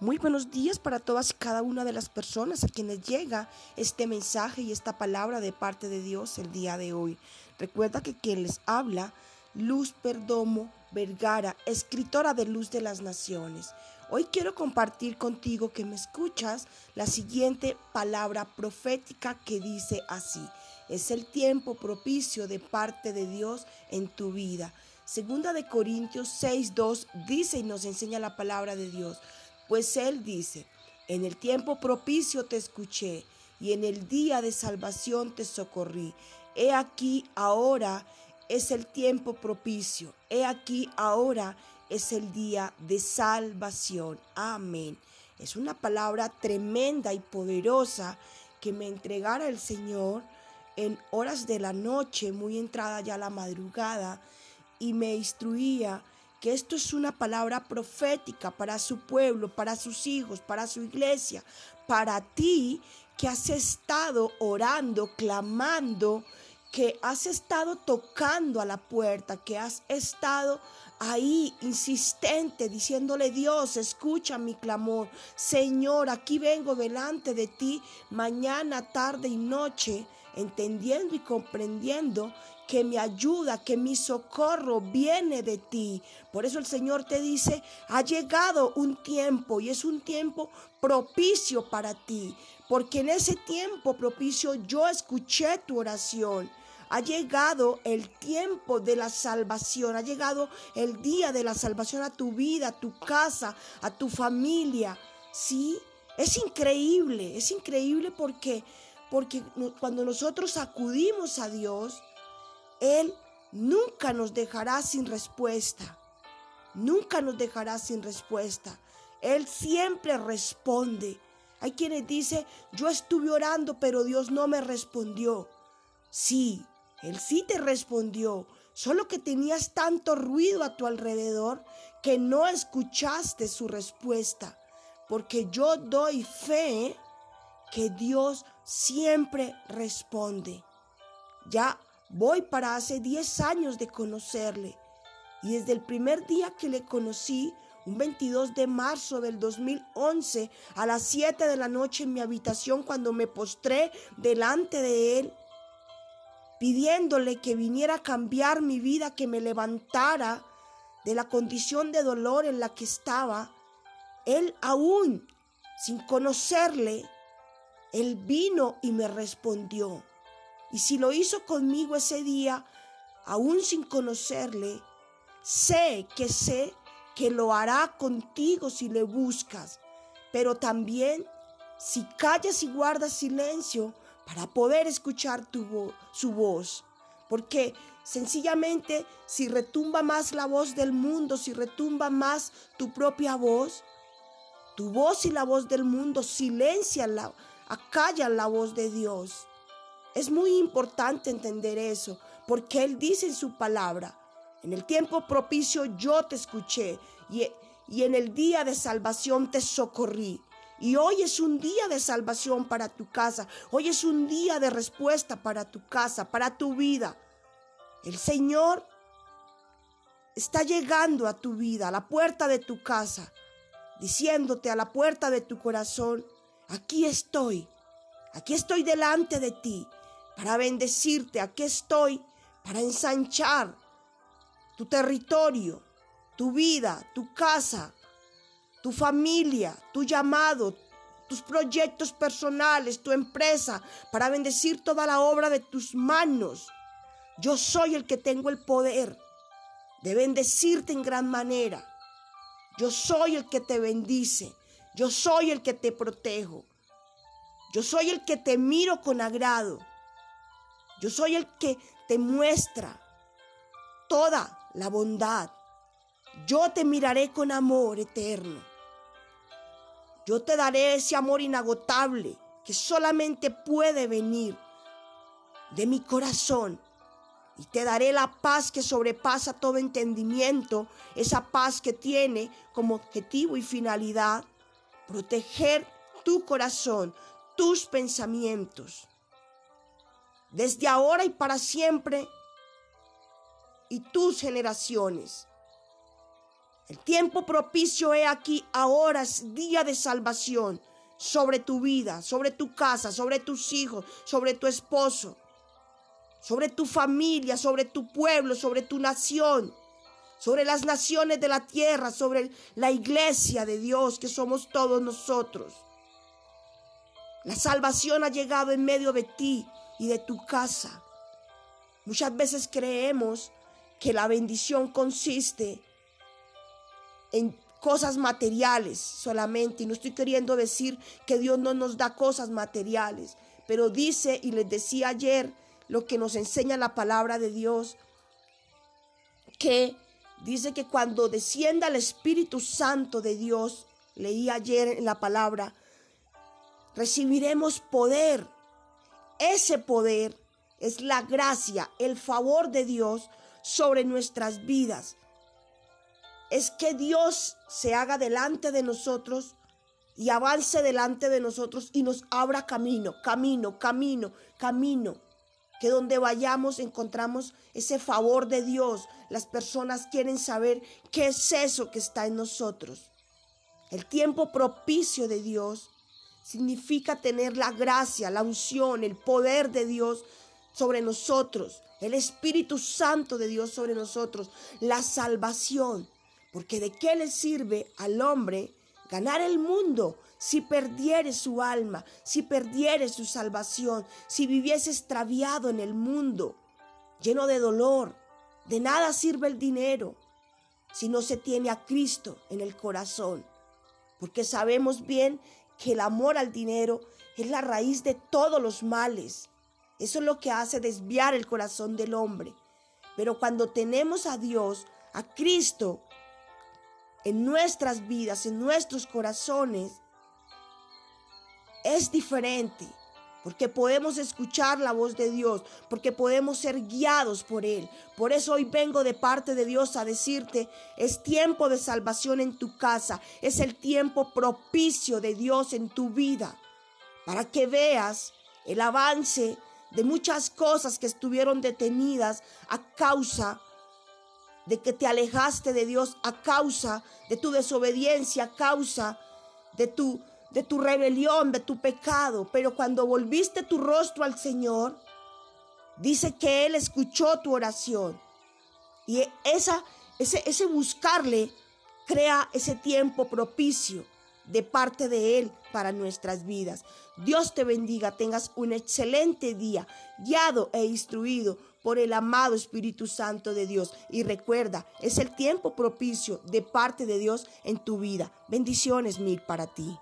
Muy buenos días para todas y cada una de las personas a quienes llega este mensaje y esta palabra de parte de Dios el día de hoy. Recuerda que quien les habla, Luz Perdomo Vergara, escritora de Luz de las Naciones. Hoy quiero compartir contigo que me escuchas la siguiente palabra profética que dice así. Es el tiempo propicio de parte de Dios en tu vida. Segunda de Corintios 6.2 dice y nos enseña la palabra de Dios. Pues Él dice, en el tiempo propicio te escuché y en el día de salvación te socorrí. He aquí ahora es el tiempo propicio. He aquí ahora es el día de salvación. Amén. Es una palabra tremenda y poderosa que me entregara el Señor en horas de la noche, muy entrada ya la madrugada, y me instruía que esto es una palabra profética para su pueblo, para sus hijos, para su iglesia, para ti que has estado orando, clamando, que has estado tocando a la puerta, que has estado ahí insistente diciéndole Dios, escucha mi clamor. Señor, aquí vengo delante de ti mañana, tarde y noche, entendiendo y comprendiendo que mi ayuda, que mi socorro viene de ti. Por eso el Señor te dice, ha llegado un tiempo y es un tiempo propicio para ti, porque en ese tiempo propicio yo escuché tu oración. Ha llegado el tiempo de la salvación, ha llegado el día de la salvación a tu vida, a tu casa, a tu familia. Sí, es increíble, es increíble porque porque cuando nosotros acudimos a Dios, él nunca nos dejará sin respuesta. Nunca nos dejará sin respuesta. Él siempre responde. Hay quienes dicen, yo estuve orando, pero Dios no me respondió. Sí, Él sí te respondió, solo que tenías tanto ruido a tu alrededor que no escuchaste su respuesta. Porque yo doy fe que Dios siempre responde. Ya Voy para hace 10 años de conocerle y desde el primer día que le conocí, un 22 de marzo del 2011, a las 7 de la noche en mi habitación cuando me postré delante de él, pidiéndole que viniera a cambiar mi vida, que me levantara de la condición de dolor en la que estaba, él aún, sin conocerle, él vino y me respondió. Y si lo hizo conmigo ese día, aún sin conocerle, sé que sé que lo hará contigo si le buscas, pero también si callas y guardas silencio para poder escuchar tu su voz. Porque sencillamente si retumba más la voz del mundo, si retumba más tu propia voz, tu voz y la voz del mundo silencian la, acallan la voz de Dios. Es muy importante entender eso, porque Él dice en su palabra, en el tiempo propicio yo te escuché y, en el día de salvación te socorrí. Y hoy es un día de salvación para tu casa. Hoy es un día de respuesta para tu casa, para tu vida. El Señor está llegando a tu vida, a la puerta de tu casa, diciéndote a la puerta de tu corazón, aquí estoy, aquí estoy delante de ti para bendecirte. Aquí estoy para ensanchar tu territorio, tu vida, tu casa, tu familia, tu llamado, tus proyectos personales, tu empresa, para bendecir toda la obra de tus manos. Yo soy el que tengo el poder de bendecirte en gran manera. Yo soy el que te bendice. Yo soy el que te protejo. Yo soy el que te miro con agrado. Yo soy el que te muestra toda la bondad. Yo te miraré con amor eterno. Yo te daré ese amor inagotable que solamente puede venir de mi corazón. Y te daré la paz que sobrepasa todo entendimiento, esa paz que tiene como objetivo y finalidad proteger tu corazón, tus pensamientos desde ahora y para siempre, y tus generaciones. El tiempo propicio he aquí, ahora es día de salvación sobre tu vida, sobre tu casa, sobre tus hijos, sobre tu esposo, sobre tu familia, sobre tu pueblo, sobre tu nación, sobre las naciones de la tierra, sobre la iglesia de Dios que somos todos nosotros. La salvación ha llegado en medio de ti y de tu casa. Muchas veces creemos que la bendición consiste en cosas materiales solamente. Y no estoy queriendo decir que Dios no nos da cosas materiales, pero dice, y les decía ayer, lo que nos enseña la palabra de Dios, que dice que cuando descienda el Espíritu Santo de Dios, leí ayer en la palabra, recibiremos poder. Ese poder es la gracia, el favor de Dios sobre nuestras vidas es que Dios se haga delante de nosotros y avance delante de nosotros y nos abra camino, camino, camino, camino. Que donde vayamos encontramos ese favor de Dios. Las personas quieren saber qué es eso que está en nosotros. El tiempo propicio de Dios significa tener la gracia, la unción, el poder de Dios sobre nosotros, el Espíritu Santo de Dios sobre nosotros, la salvación. Porque de qué le sirve al hombre ganar el mundo si perdiere su alma, si perdiere su salvación, si viviese extraviado en el mundo, lleno de dolor. De nada sirve el dinero si no se tiene a Cristo en el corazón. Porque sabemos bien que el amor al dinero es la raíz de todos los males. Eso es lo que hace desviar el corazón del hombre. Pero cuando tenemos a Dios, a Cristo, en nuestras vidas, en nuestros corazones, es diferente. Porque podemos escuchar la voz de Dios, porque podemos ser guiados por Él. Por eso hoy vengo de parte de Dios a decirte, es tiempo de salvación en tu casa, es el tiempo propicio de Dios en tu vida, para que veas el avance de muchas cosas que estuvieron detenidas a causa de que te alejaste de Dios a causa de tu desobediencia, a causa de tu, de tu rebelión, de tu pecado. Pero cuando volviste tu rostro al Señor, dice que Él escuchó tu oración. Y esa, ese, ese buscarle crea ese tiempo propicio de parte de Él para nuestras vidas. Dios te bendiga, tengas un excelente día, guiado e instruido por el amado Espíritu Santo de Dios. Y recuerda, es el tiempo propicio de parte de Dios en tu vida. Bendiciones mil para ti.